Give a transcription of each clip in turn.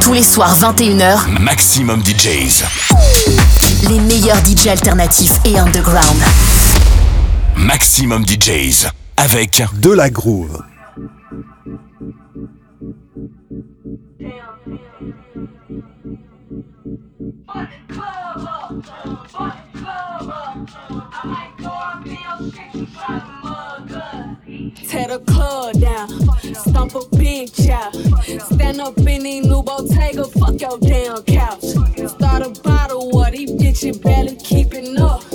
Tous les soirs 21h, Maximum DJs. Les meilleurs DJs alternatifs et underground. Maximum DJs avec De la Groove. tear the club down. Stomp a bitch out, Stand up in the new Bottega, fuck your damn couch. Start a bottle, what these bitches barely keeping up.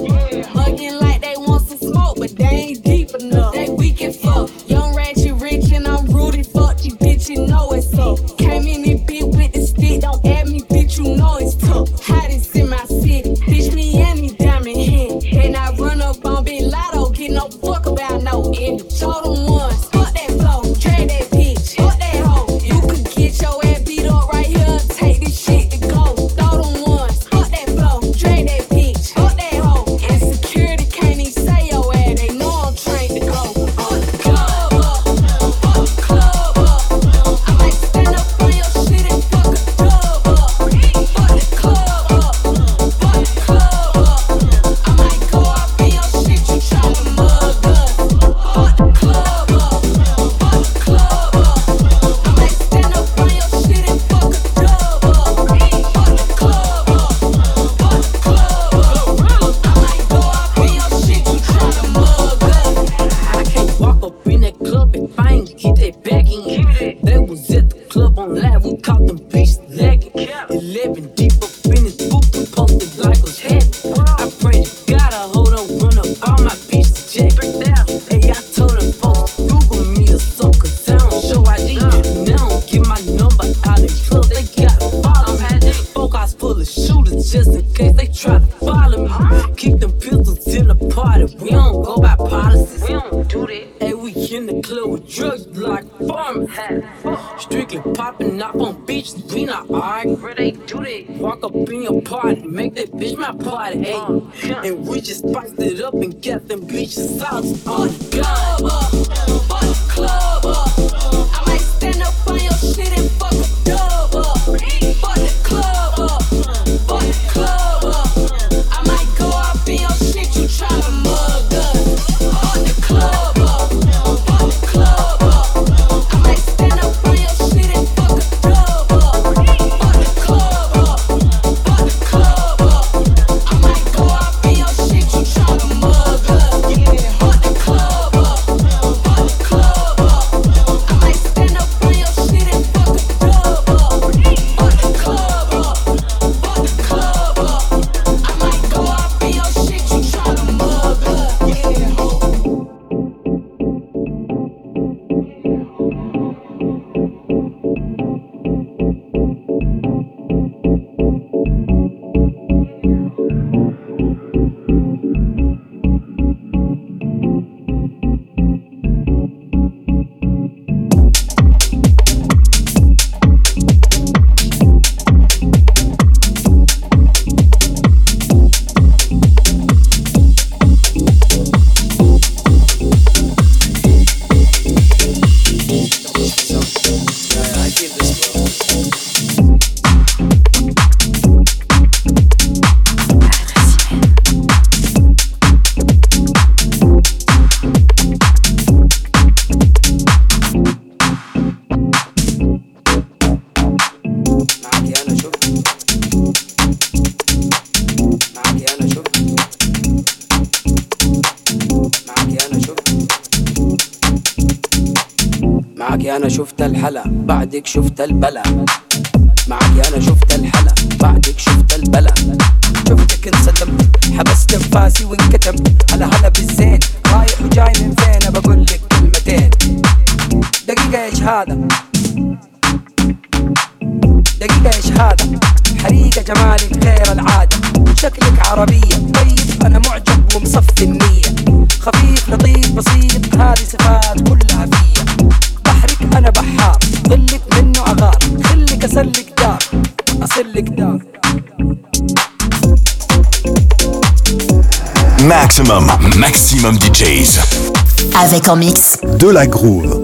house. On بعدك شفت البلا. معك أنا شفت الحلا. بعدك شفت البلا. شفتك انصدم حبست انفاسي وانكتم على هلا بالزين. رايح وجاي من فين؟ بقول لك كلمتين. دقيقة إيش هذا دقيقة إيش هذا حريقة جمالك غير العادة. شكلك عربية. Maximum, maximum DJs. Avec en mix. De la groove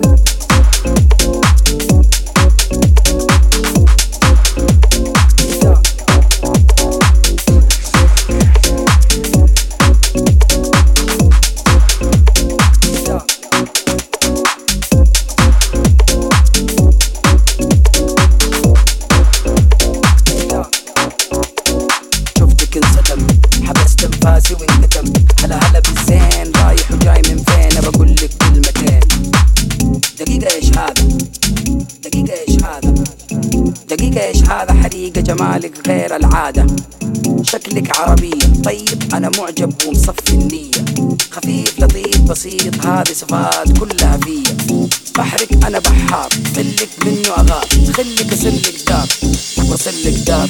جمالك غير العادة. شكلك عربية. طيب أنا معجب ومصفي النية. خفيف لطيف بسيط هذه صفات كلها فيا. بحرك أنا بحار. خلك منه أغار خلك أسلك دار. وأسلك دار.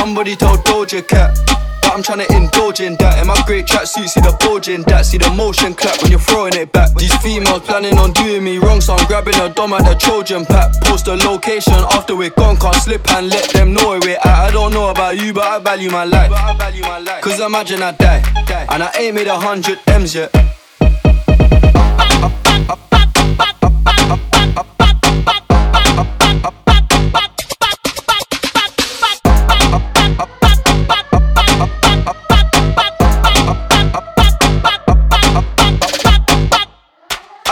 Somebody told Doja Cat but I'm trying to indulge in that. In my great tracksuit, see the bulge in that. See the motion clap when you're throwing it back. These females planning on doing me wrong, so I'm grabbing a dom at the Trojan pack. Post a location after we're gone, can't slip and let them know where we're at. I don't know about you, but I value my life. Cause imagine I die, and I ain't made a hundred M's yet.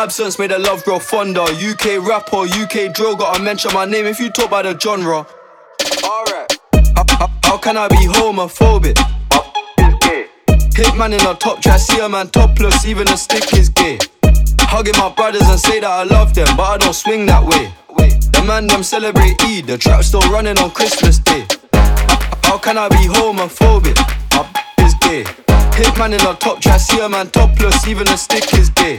Absence made the love grow fonder. UK rapper, UK drill, gotta mention my name if you talk about the genre. Alright. How, how, how, can I be homophobic? Hit man in a top try, see a man topless, even a stick is gay. Hugging my brothers and say that I love them, but I don't swing that way. The man them celebrate Eid, the trap still running on Christmas Day. How can I be homophobic? My is gay. Hit man in a top try, see a man topless, even a stick is gay.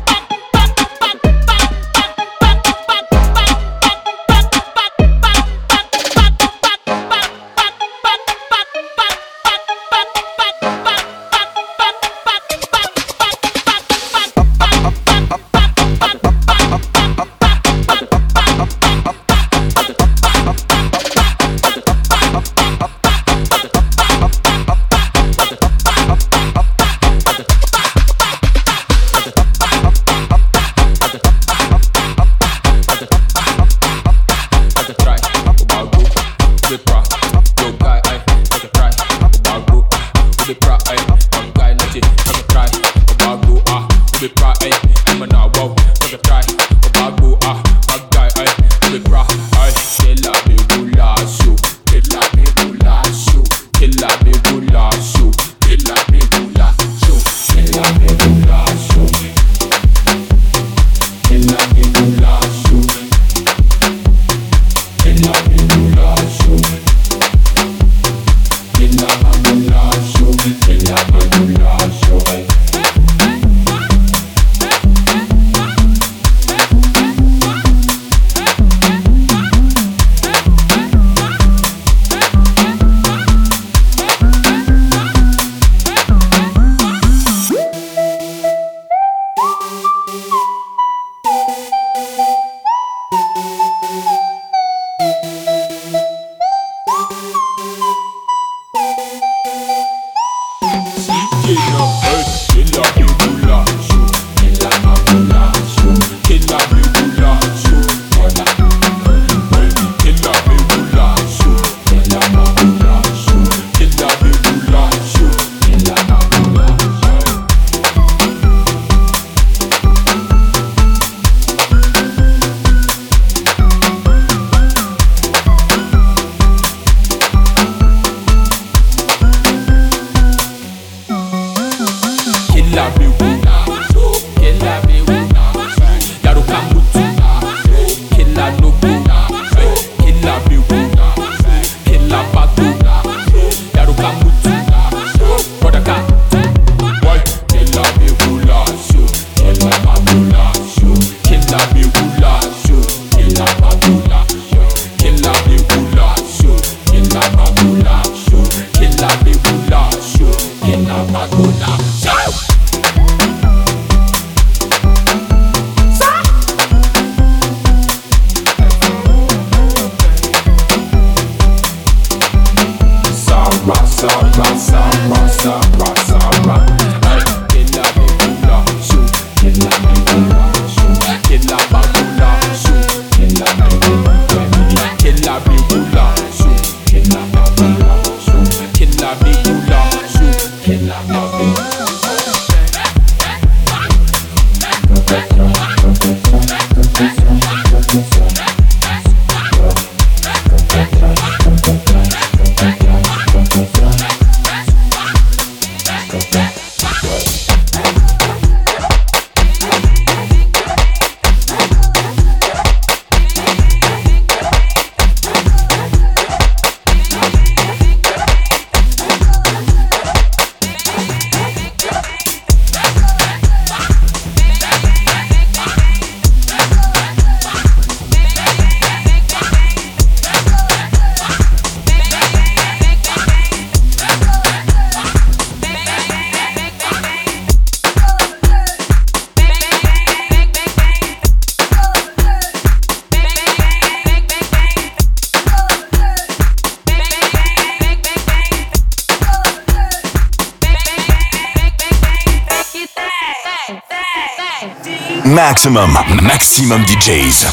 Maximum, maximum DJs.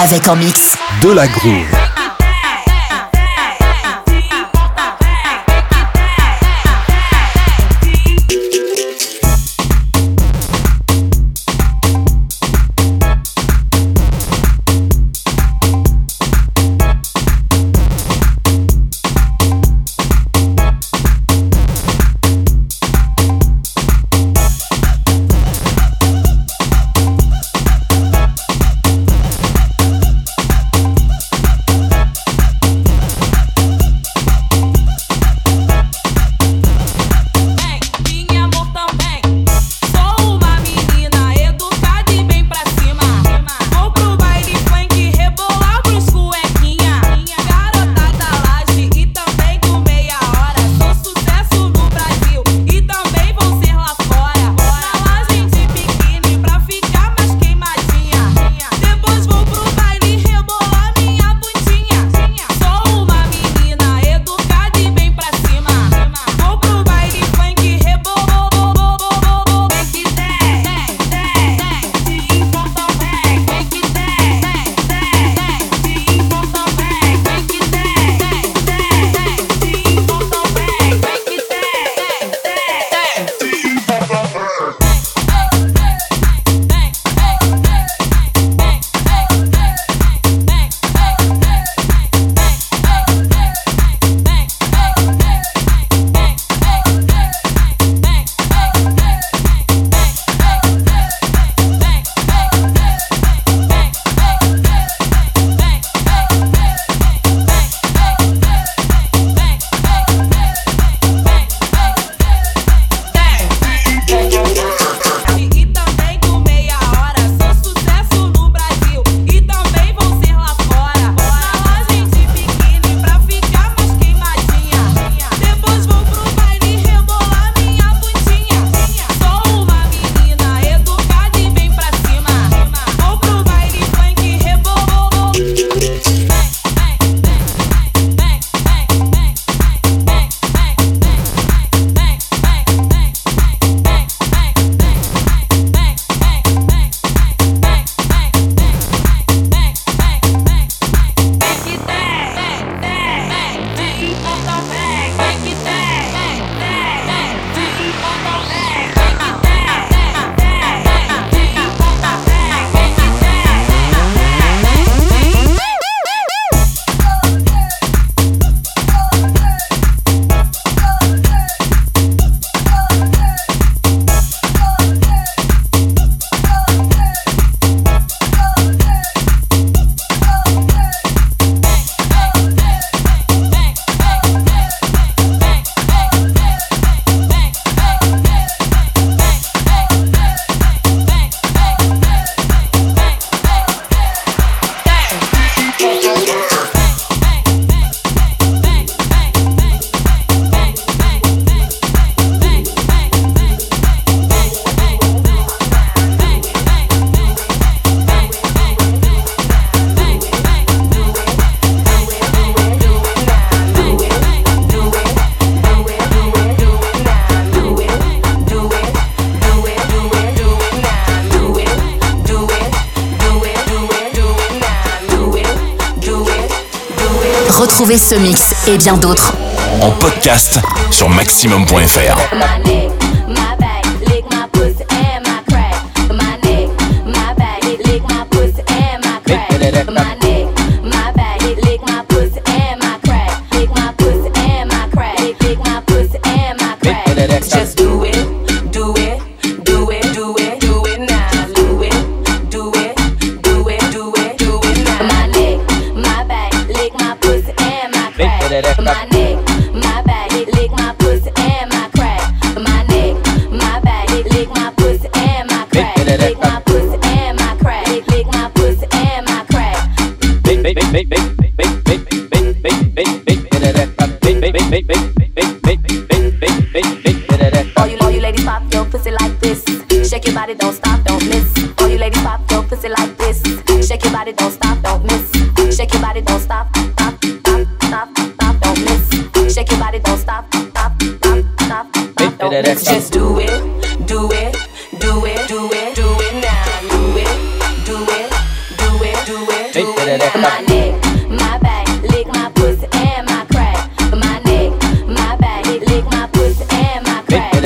Avec en mix. De la groove. Et bien d'autres en podcast sur maximum.fr. Make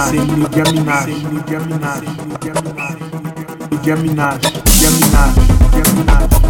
Minaj, Nicki Minaj, Nicki Minaj, Nicki Minaj, Nicki Minaj, Nicki Minaj, Nicki Minaj.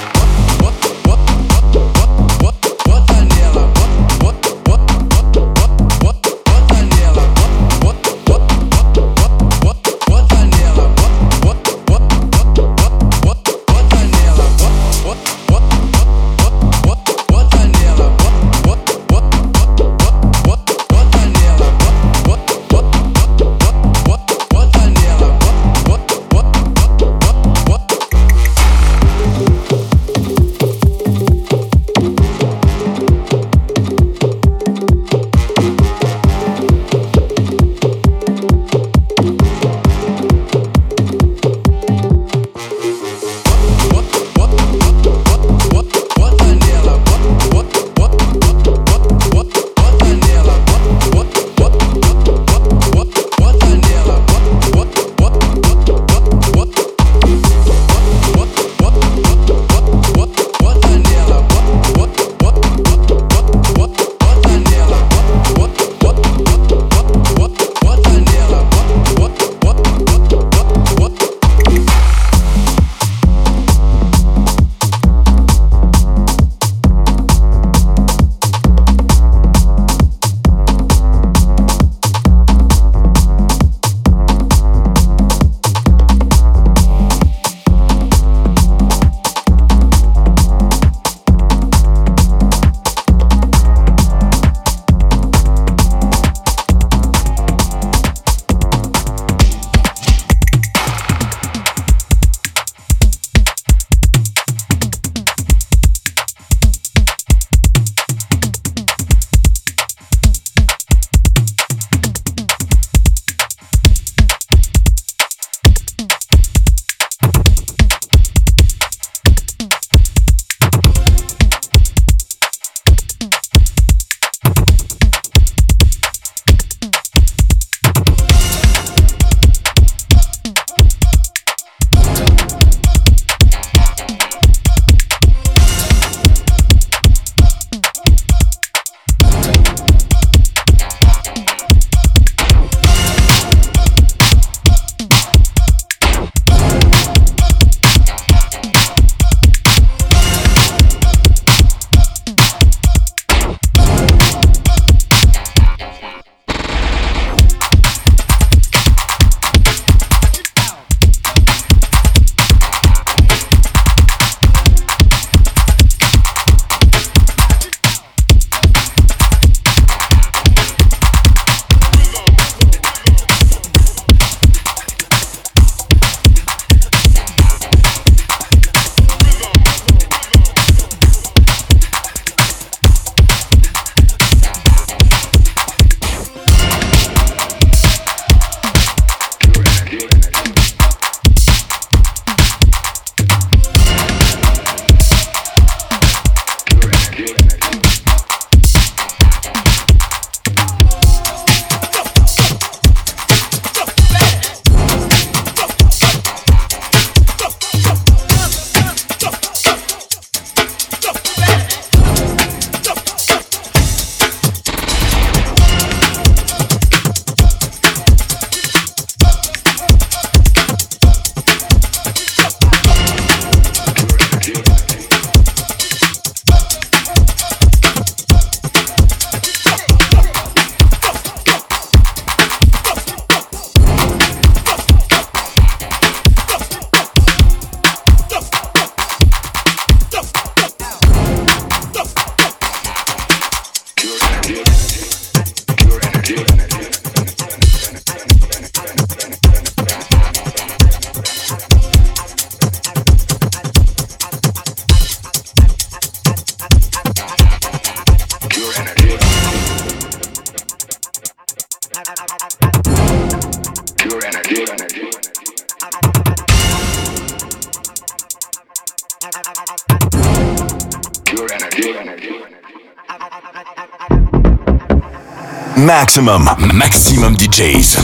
Maximum, maximum DJs.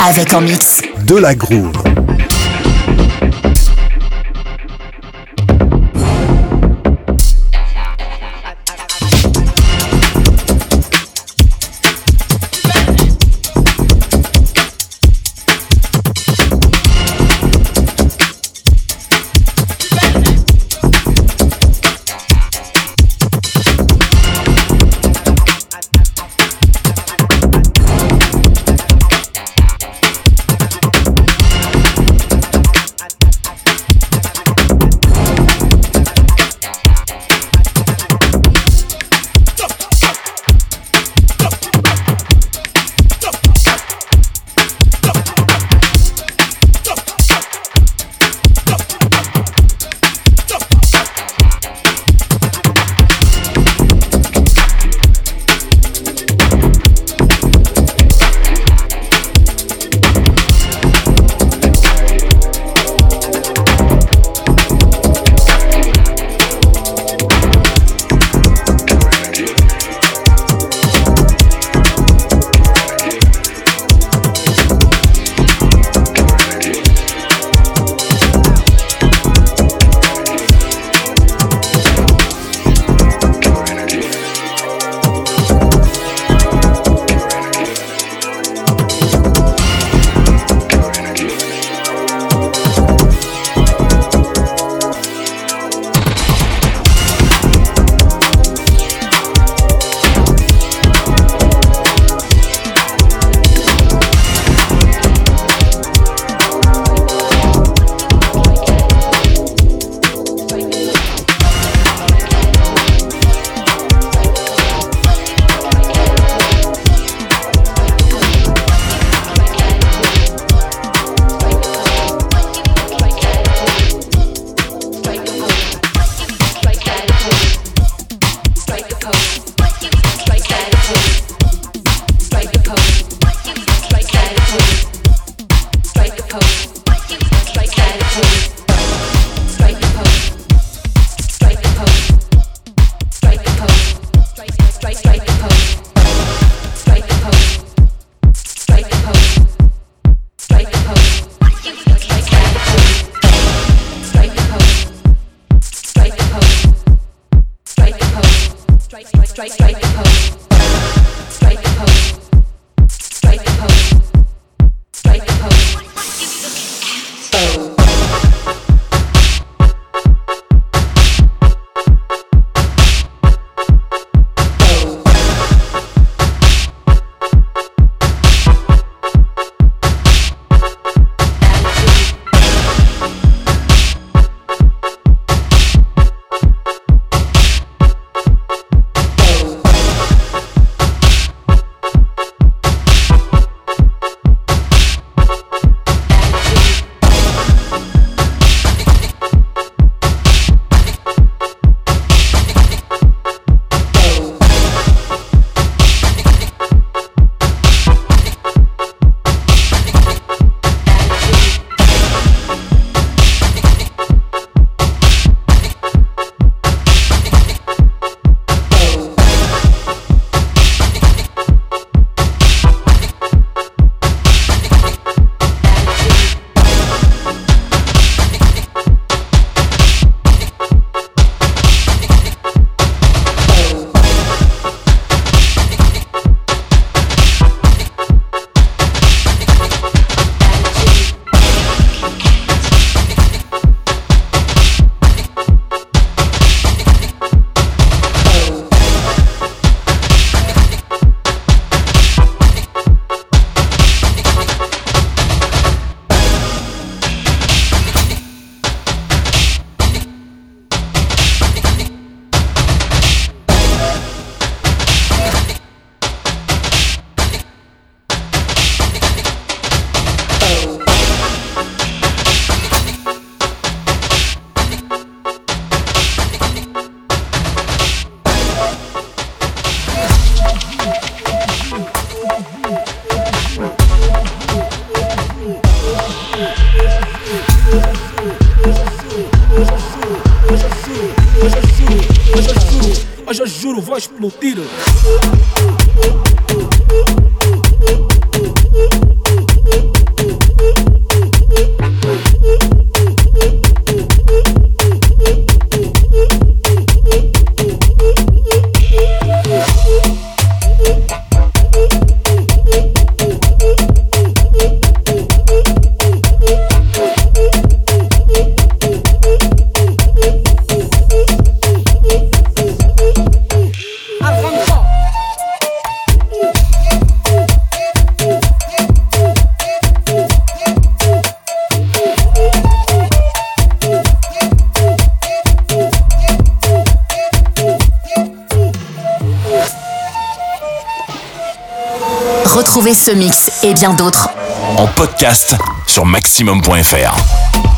Avec en mix. De la groove. Ce en podcast sur maximum.fr.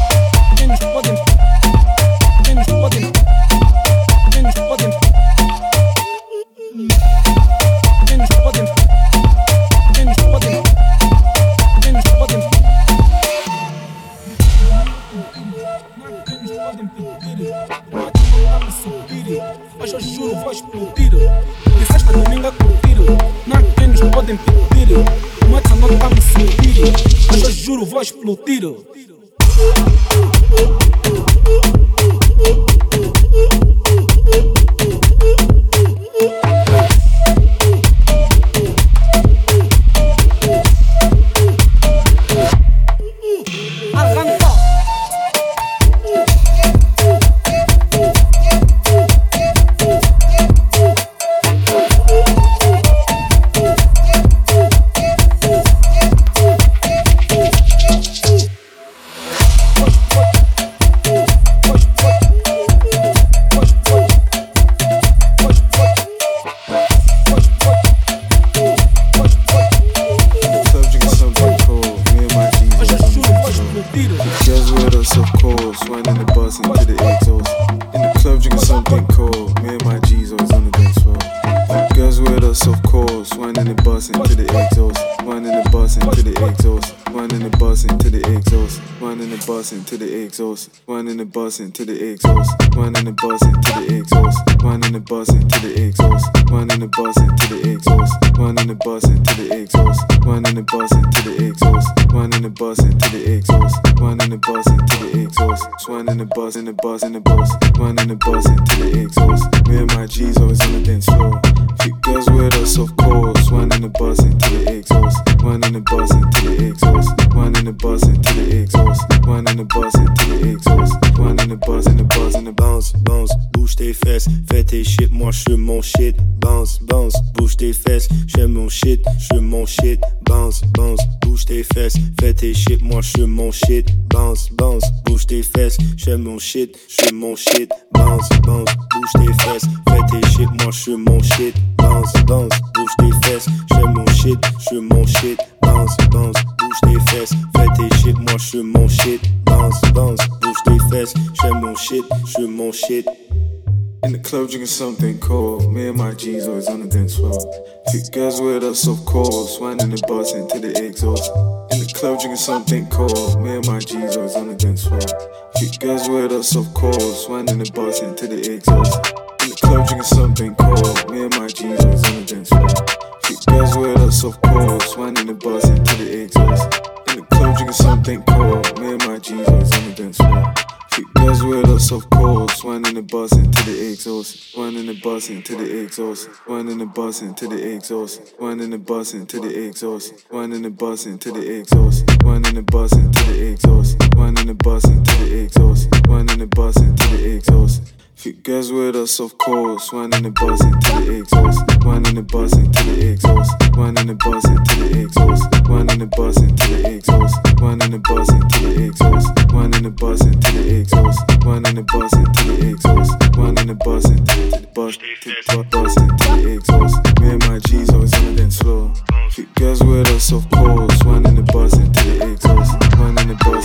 listening to the X. fesses, fais tes shit, moi je mon shit. Bounce, bounce, bouge tes fesses, je mon shit, je mon shit. In the club drinking something cold. Me and my G's always on the dance floor. Few girls with us, of course. Wine in the bus into the exhaust. In the club drinking something cold. Me and my G's always on the dance floor. Few girls with us, of course. Wine in the bus into the exhaust. In the club drinking something cold. Me and my G's always on the dance floor. Few girls with us, of course. Wine in the bus into the exhaust. In the club drinking something cold. Me and my G's always on the dance floor. Few girls with us, of course. One in the bus into the exhaust. One in the bus into the exhaust. One in the bus into the exhaust. One in the bus into the exhaust. One in the bus into the exhaust. One in the bus into the exhaust. One in the bus into the exhaust. One in the bus into the exhaust. Few girls with us, of course. One in the bus into the exhaust. One in the bus into the exhaust. One in the bus into the exhaust. One in the bus into the exhaust. One in the bus into the exhaust. One in the bus into the exhaust. One in the bus into the exhaust. One in the bus into the bus to the bus into the exhaust. Me and my G's always on the dance floor. Few girls with us, of course. One in the bus into the exhaust. One in the bus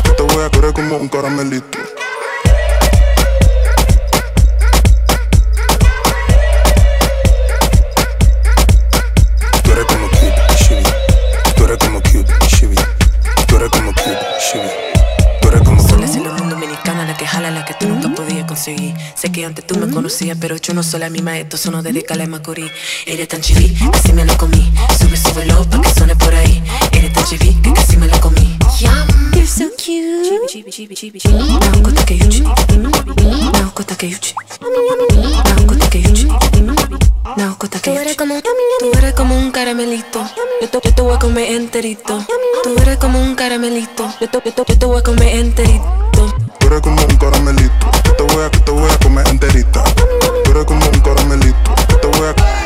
voy a querer como un caramelito. Antes tú me conocías, pero yo no soy la misma. Esto sonó desde Cala Macorís. Eres tan chiví, casi me lo comí. Sube, súbelo pa' que suene por ahí. Eres tan chiví, que casi me lo comí. Yum, you're so cute. Chibi, chibi, chibi, chibi. Naoko Takeuchi. Naoko Takeuchi. Naoko Takeuchi. Naoko Takeuchi. Tú eres como, tú eres como un caramelito. Yo te, yo te voy a comer enterito. Tú eres como un caramelito. Yo te, yo te, yo te voy a comer enterito. Eres como un caramelito. Yo te voy a, yo te voy a comer enterita. Tú eres como un caramelito. Yo te voy a.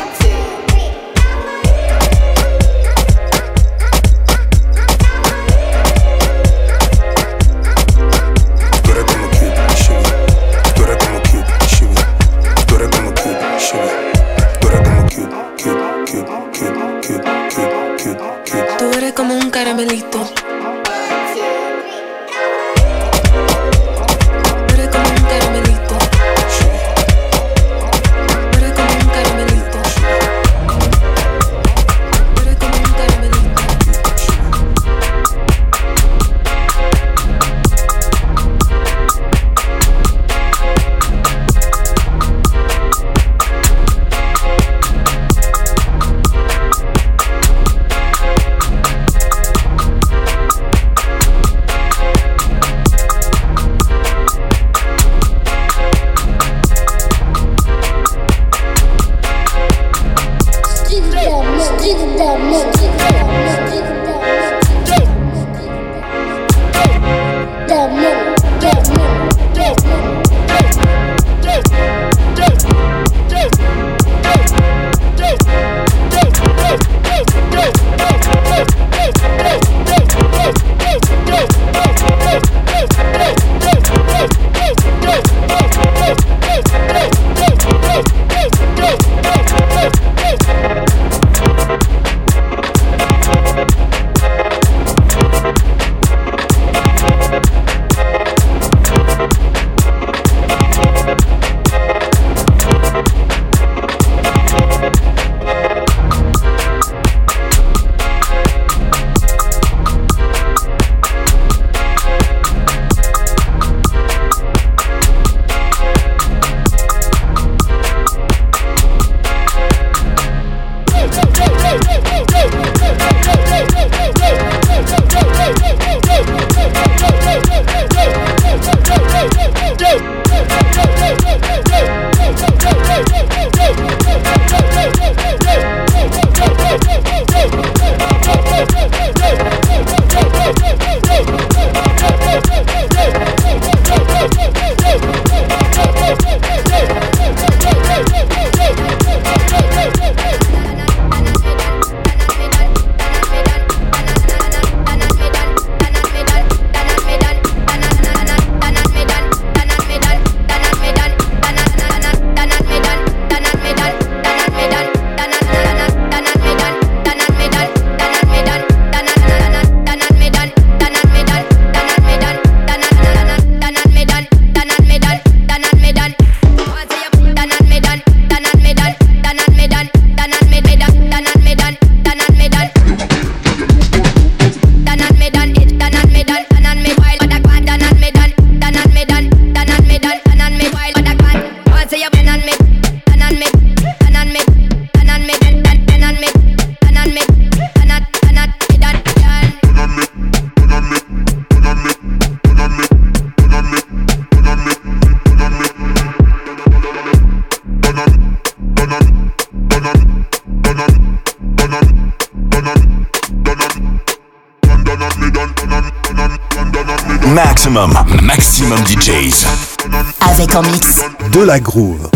de la groove.